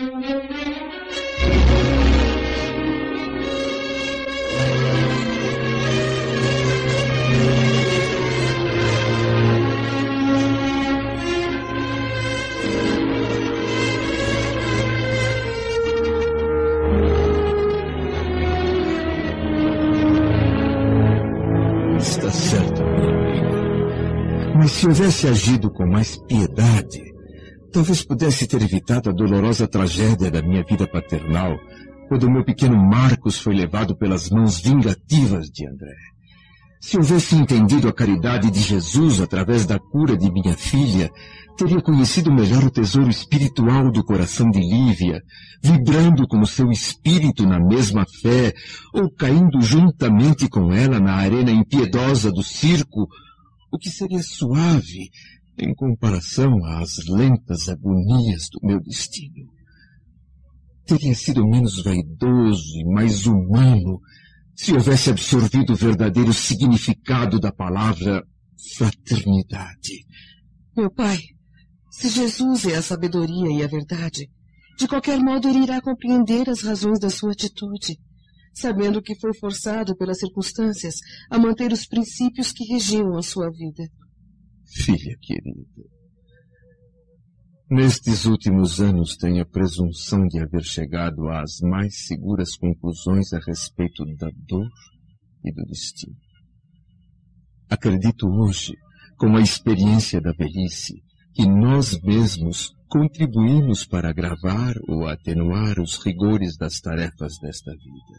Está certo, minha amiga. Mas se houvesse agido com mais piedade, talvez pudesse ter evitado a dolorosa tragédia da minha vida paternal, quando o meu pequeno Marcos foi levado pelas mãos vingativas de André. Se houvesse entendido a caridade de Jesus através da cura de minha filha, teria conhecido melhor o tesouro espiritual do coração de Lívia, vibrando com o seu espírito na mesma fé, ou caindo juntamente com ela na arena impiedosa do circo, o que seria suave em comparação às lentas agonias do meu destino. Teria sido menos vaidoso e mais humano se houvesse absorvido o verdadeiro significado da palavra fraternidade. Meu pai, se Jesus é a sabedoria e a verdade, de qualquer modo ele irá compreender as razões da sua atitude, sabendo que foi forçado pelas circunstâncias a manter os princípios que regiam a sua vida. Filha querida, Nestes últimos anos tenho a presunção de haver chegado às mais seguras conclusões a respeito da dor e do destino. Acredito hoje, com a experiência da velhice, que nós mesmos contribuímos para agravar ou atenuar os rigores das tarefas desta vida.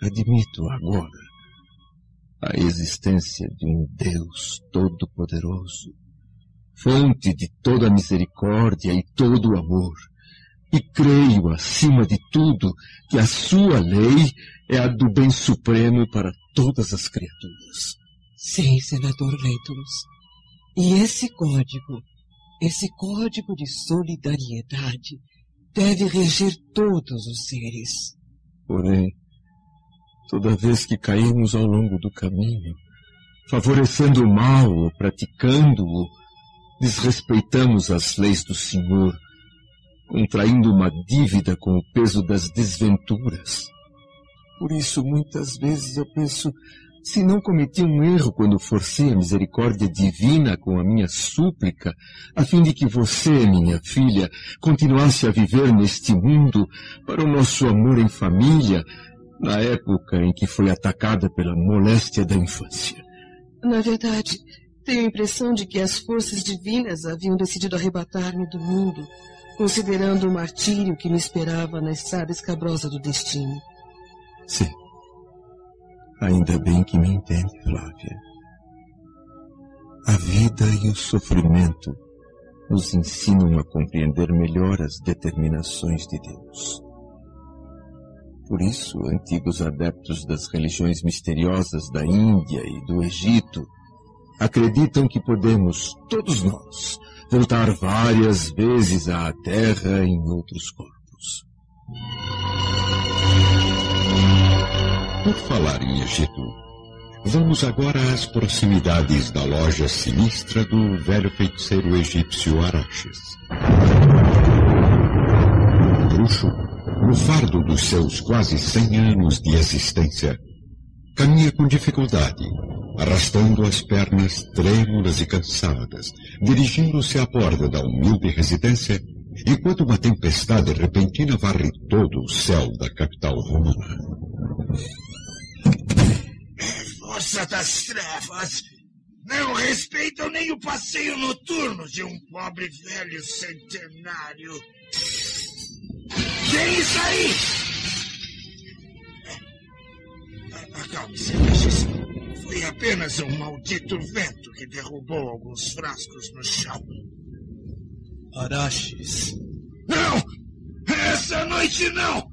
Admito agora a existência de um Deus Todo-Poderoso fonte de toda misericórdia e todo amor. E creio, acima de tudo, que a sua lei é a do bem supremo para todas as criaturas. Sim, senador Lentulus. E esse código, esse código de solidariedade, deve reger todos os seres. Porém, toda vez que caímos ao longo do caminho, favorecendo o mal ou praticando-o, desrespeitamos as leis do Senhor, contraindo uma dívida com o peso das desventuras. Por isso, muitas vezes eu penso, se não cometi um erro quando forcei a misericórdia divina com a minha súplica, a fim de que você, minha filha, continuasse a viver neste mundo para o nosso amor em família, na época em que foi atacada pela moléstia da infância. Na verdade, tenho a impressão de que as forças divinas haviam decidido arrebatar-me do mundo, considerando o martírio que me esperava na estrada escabrosa do destino. Sim. Ainda bem que me entende, Flávia. A vida e o sofrimento nos ensinam a compreender melhor as determinações de Deus. Por isso, antigos adeptos das religiões misteriosas da Índia e do Egito acreditam que podemos, todos nós, voltar várias vezes à Terra em outros corpos. Por falar em Egito, vamos agora às proximidades da loja sinistra do velho feiticeiro egípcio Araxes. Bruxo, no fardo dos seus quase cem anos de existência, caminha com dificuldade arrastando as pernas trêmulas e cansadas, dirigindo-se à porta da humilde residência, enquanto uma tempestade repentina varre todo o céu da capital romana. Força das trevas! Não respeitam nem o passeio noturno de um pobre velho centenário. Quem isso aí? Acalme-se, foi apenas um maldito vento que derrubou alguns frascos no chão. Araches. Não! Essa noite não!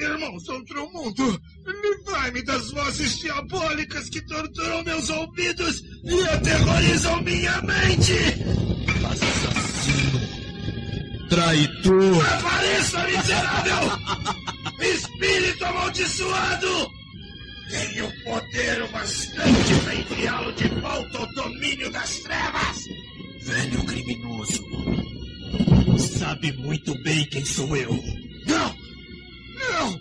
Irmãos outro mundo, livrai-me das vozes diabólicas que torturam meus ouvidos e aterrorizam minha mente! Assassino! Traidor! Apareça, miserável! Espírito amaldiçoado! Tenho poder bastante para enviá-lo de volta ao domínio das trevas! Velho criminoso! Sabe muito bem quem sou eu. Não! Não!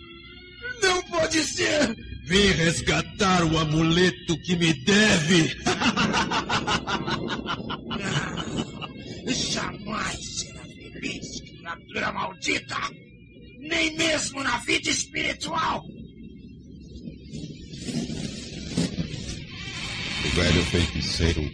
Não pode ser! Vim resgatar o amuleto que me deve. criatura maldita! Nem mesmo na vida espiritual! O velho feiticeiro,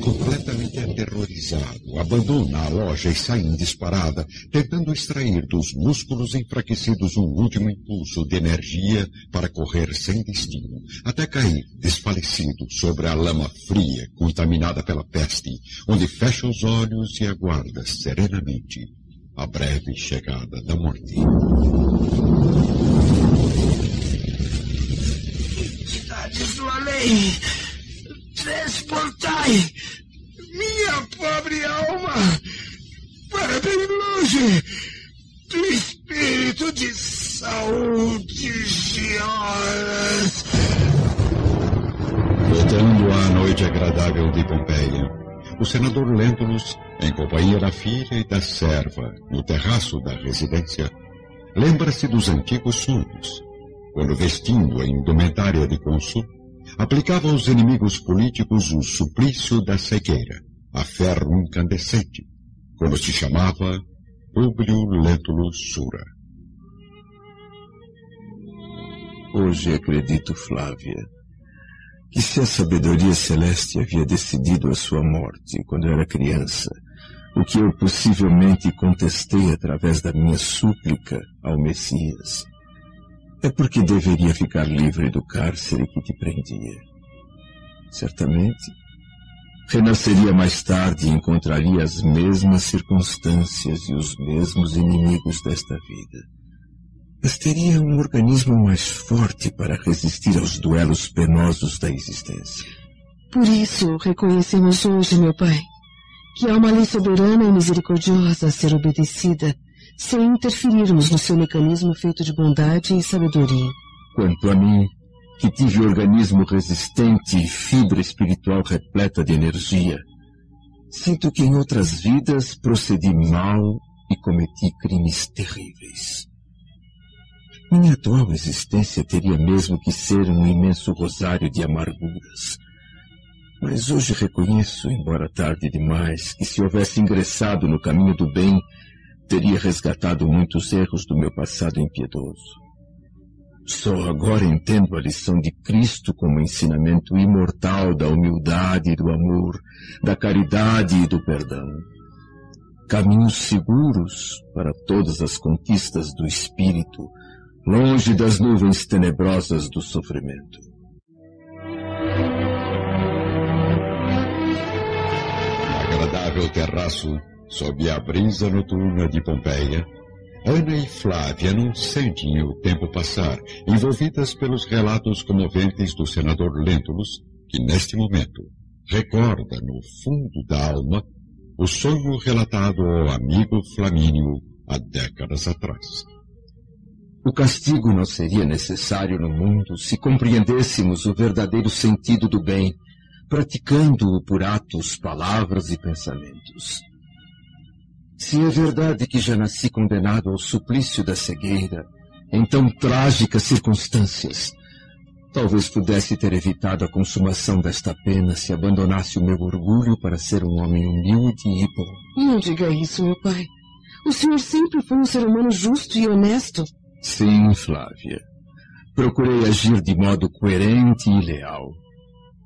completamente aterrorizado, abandona a loja e sai em disparada, tentando extrair dos músculos enfraquecidos um último impulso de energia para correr sem destino, até cair, desfalecido, sobre a lama fria, contaminada pela peste, onde fecha os olhos e aguarda serenamente a breve chegada da morte. Entidades do além! Transportai minha pobre alma para bem longe do espírito de saúde Gioras. Voltando à noite agradável de Pompeia, o senador Lentulus, em companhia da filha e da serva, no terraço da residência, lembra-se dos antigos sonhos, quando vestindo a indumentária de cônsul, aplicava aos inimigos políticos o suplício da cegueira, a ferro incandescente, quando se chamava Publio Lentulus Sura. Hoje acredito, Flávia, que se a sabedoria celeste havia decidido a sua morte quando era criança, o que eu possivelmente contestei através da minha súplica ao Messias, é porque deveria ficar livre do cárcere que te prendia. Certamente, renasceria mais tarde e encontraria as mesmas circunstâncias e os mesmos inimigos desta vida. Mas teria um organismo mais forte para resistir aos duelos penosos da existência. Por isso, reconhecemos hoje, meu Pai, que há uma lei soberana e misericordiosa a ser obedecida, sem interferirmos no seu mecanismo feito de bondade e sabedoria. Quanto a mim, que tive organismo resistente e fibra espiritual repleta de energia, sinto que em outras vidas procedi mal e cometi crimes terríveis. Minha atual existência teria mesmo que ser um imenso rosário de amarguras. Mas hoje reconheço, embora tarde demais, que se houvesse ingressado no caminho do bem, teria resgatado muitos erros do meu passado impiedoso. Só agora entendo a lição de Cristo como ensinamento imortal da humildade e do amor, da caridade e do perdão. Caminhos seguros para todas as conquistas do espírito, longe das nuvens tenebrosas do sofrimento. No agradável terraço, sob a brisa noturna de Pompeia, Ana e Flávia não sentem o tempo passar, envolvidas pelos relatos comoventes do senador Lentulus, que neste momento recorda no fundo da alma o sonho relatado ao amigo Flamínio há décadas atrás. O castigo não seria necessário no mundo se compreendêssemos o verdadeiro sentido do bem, praticando-o por atos, palavras e pensamentos. Se é verdade que já nasci condenado ao suplício da cegueira, em tão trágicas circunstâncias, talvez pudesse ter evitado a consumação desta pena se abandonasse o meu orgulho para ser um homem humilde e bom. Não diga isso, meu pai. O senhor sempre foi um ser humano justo e honesto. Sim, Flávia. Procurei agir de modo coerente e leal.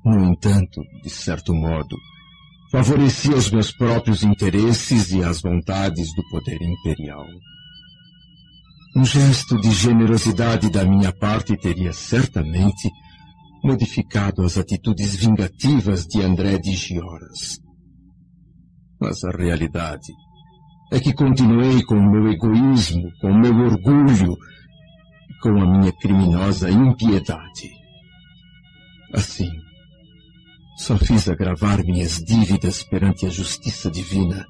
No entanto, de certo modo, favorecia os meus próprios interesses e as vontades do poder imperial. Um gesto de generosidade da minha parte teria certamente modificado as atitudes vingativas de André de Gioras. Mas a realidade é que continuei com o meu egoísmo, com o meu orgulho, com a minha criminosa impiedade. Assim, só fiz agravar minhas dívidas perante a justiça divina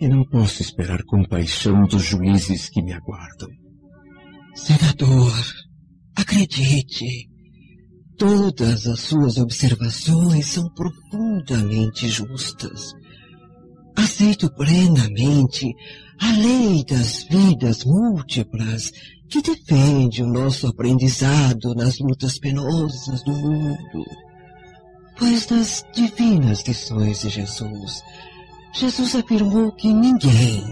e não posso esperar compaixão dos juízes que me aguardam. Senador, acredite, todas as suas observações são profundamente justas. Aceito plenamente a lei das vidas múltiplas que defende o nosso aprendizado nas lutas penosas do mundo. Pois nas divinas lições de Jesus, Jesus afirmou que ninguém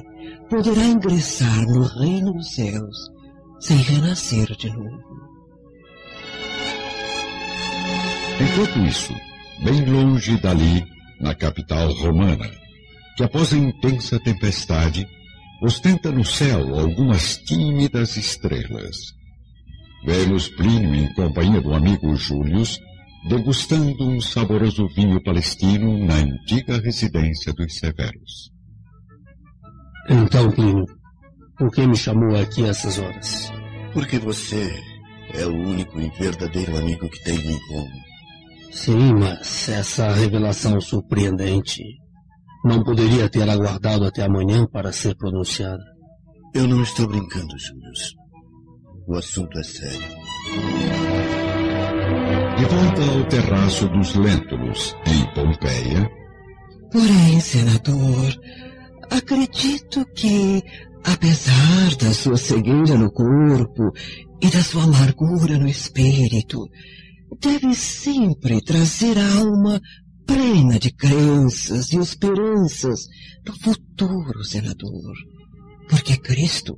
poderá ingressar no reino dos céus sem renascer de novo. Enquanto isso, bem longe dali, na capital romana, que após a intensa tempestade, ostenta no céu algumas tímidas estrelas. Vemos Plínio em companhia do amigo Július, degustando um saboroso vinho palestino na antiga residência dos Severos. Então, Plínio, por que me chamou aqui a essas horas? Porque você é o único e verdadeiro amigo que tenho em comum. Sim, mas essa revelação surpreendente não poderia ter aguardado até amanhã para ser pronunciada. Eu não estou brincando, Júlio. O assunto é sério. De volta ao terraço dos Lentulus, em Pompeia. Porém, senador, acredito que, apesar da sua cegueira no corpo e da sua amargura no espírito, deve sempre trazer a alma plena de crenças e esperanças do futuro, senador. Porque Cristo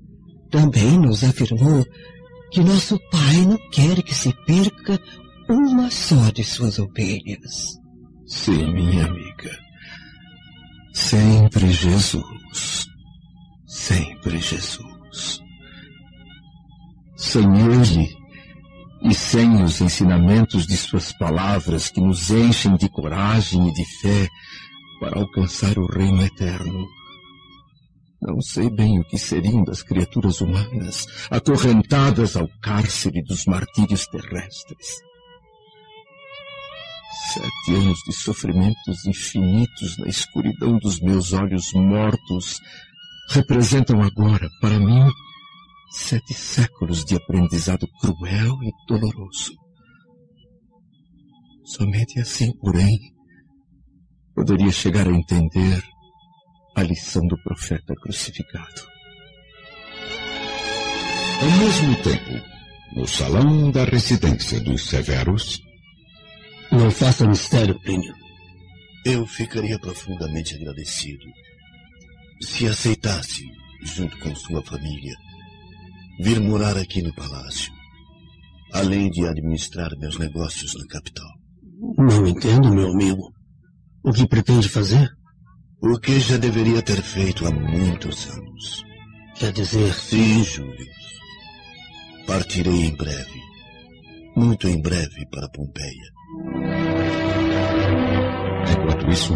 também nos afirmou que nosso Pai não quer que se perca uma só de suas ovelhas. Sim, minha amiga. Sempre Jesus. Sempre Jesus. Sem Ele, e sem os ensinamentos de suas palavras que nos enchem de coragem e de fé para alcançar o reino eterno. Não sei bem o que seriam das criaturas humanas acorrentadas ao cárcere dos martírios terrestres. Sete anos de sofrimentos infinitos na escuridão dos meus olhos mortos representam agora, para mim, sete séculos de aprendizado cruel e doloroso. Somente assim, porém, poderia chegar a entender a lição do profeta crucificado. Ao mesmo tempo, no salão da residência dos Severos. Não faça mistério, Plínio. Eu ficaria profundamente agradecido se aceitasse, junto com sua família, vir morar aqui no palácio, além de administrar meus negócios na capital. Não entendo, meu amigo. O que pretende fazer? O que já deveria ter feito há muitos anos. Quer dizer. Sim, Júlio. Partirei em breve. Muito em breve para Pompeia. Enquanto isso,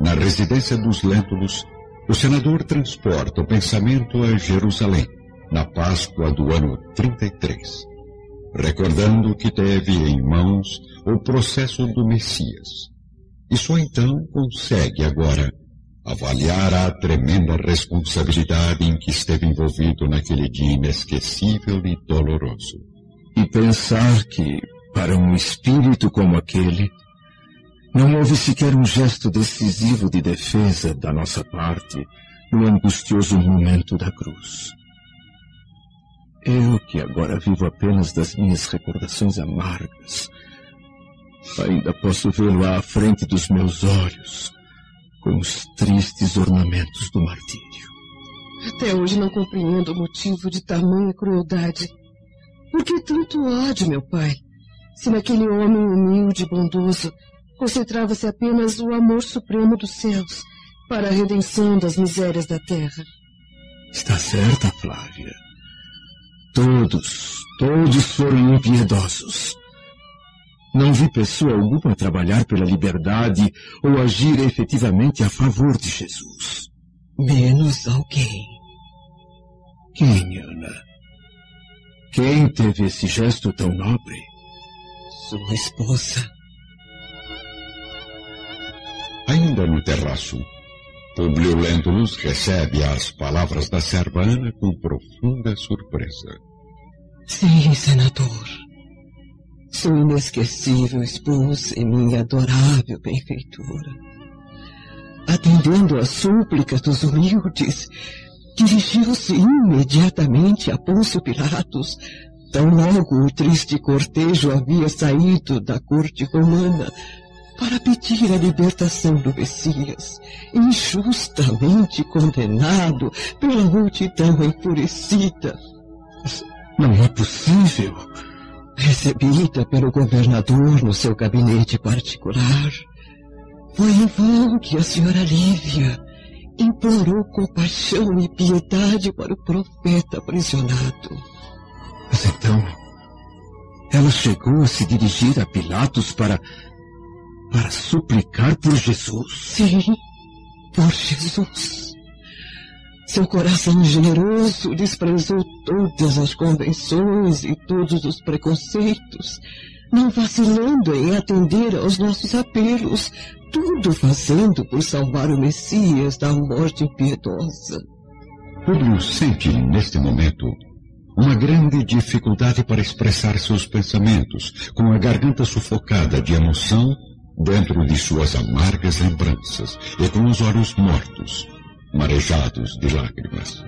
na residência dos Lentulus, o senador transporta o pensamento a Jerusalém na Páscoa do ano 33, recordando que teve em mãos o processo do Messias. E só então consegue agora avaliar a tremenda responsabilidade em que esteve envolvido naquele dia inesquecível e doloroso. E pensar que, para um espírito como aquele, não houve sequer um gesto decisivo de defesa da nossa parte no angustioso momento da cruz. Eu, que agora vivo apenas das minhas recordações amargas, ainda posso vê-lo à frente dos meus olhos, com os tristes ornamentos do martírio. Até hoje não compreendo o motivo de tamanha crueldade. Por que tanto ódio, meu pai? Se naquele homem humilde e bondoso concentrava-se apenas o amor supremo dos céus para a redenção das misérias da terra. Está certa, Flávia. Todos, todos foram impiedosos. Não vi pessoa alguma trabalhar pela liberdade ou agir efetivamente a favor de Jesus. Menos alguém. Quem, Ana? Quem teve esse gesto tão nobre? Sua esposa. Ainda no terraço, Publio Lentulus recebe as palavras da serva Ana com profunda surpresa. Sim, senador. Sua inesquecível esposa e minha adorável benfeitora. atendendo às súplicas dos humildes, dirigiu-se imediatamente a Pôncio Pilatos, tão logo o triste cortejo havia saído da corte romana, para pedir a libertação do Messias, injustamente condenado pela multidão enfurecida. Não é possível. Recebida pelo governador no seu gabinete particular, foi em vão que a senhora Lívia implorou compaixão e piedade para o profeta aprisionado. Mas então, ela chegou a se dirigir a Pilatos para. para suplicar por Jesus. Sim, por Jesus. Seu coração generoso desprezou todas as convenções e todos os preconceitos, não vacilando em atender aos nossos apelos, tudo fazendo por salvar o Messias da morte impiedosa. Públio sente, neste momento, uma grande dificuldade para expressar seus pensamentos, com a garganta sufocada de emoção dentro de suas amargas lembranças e com os olhos mortos, marejados de lágrimas.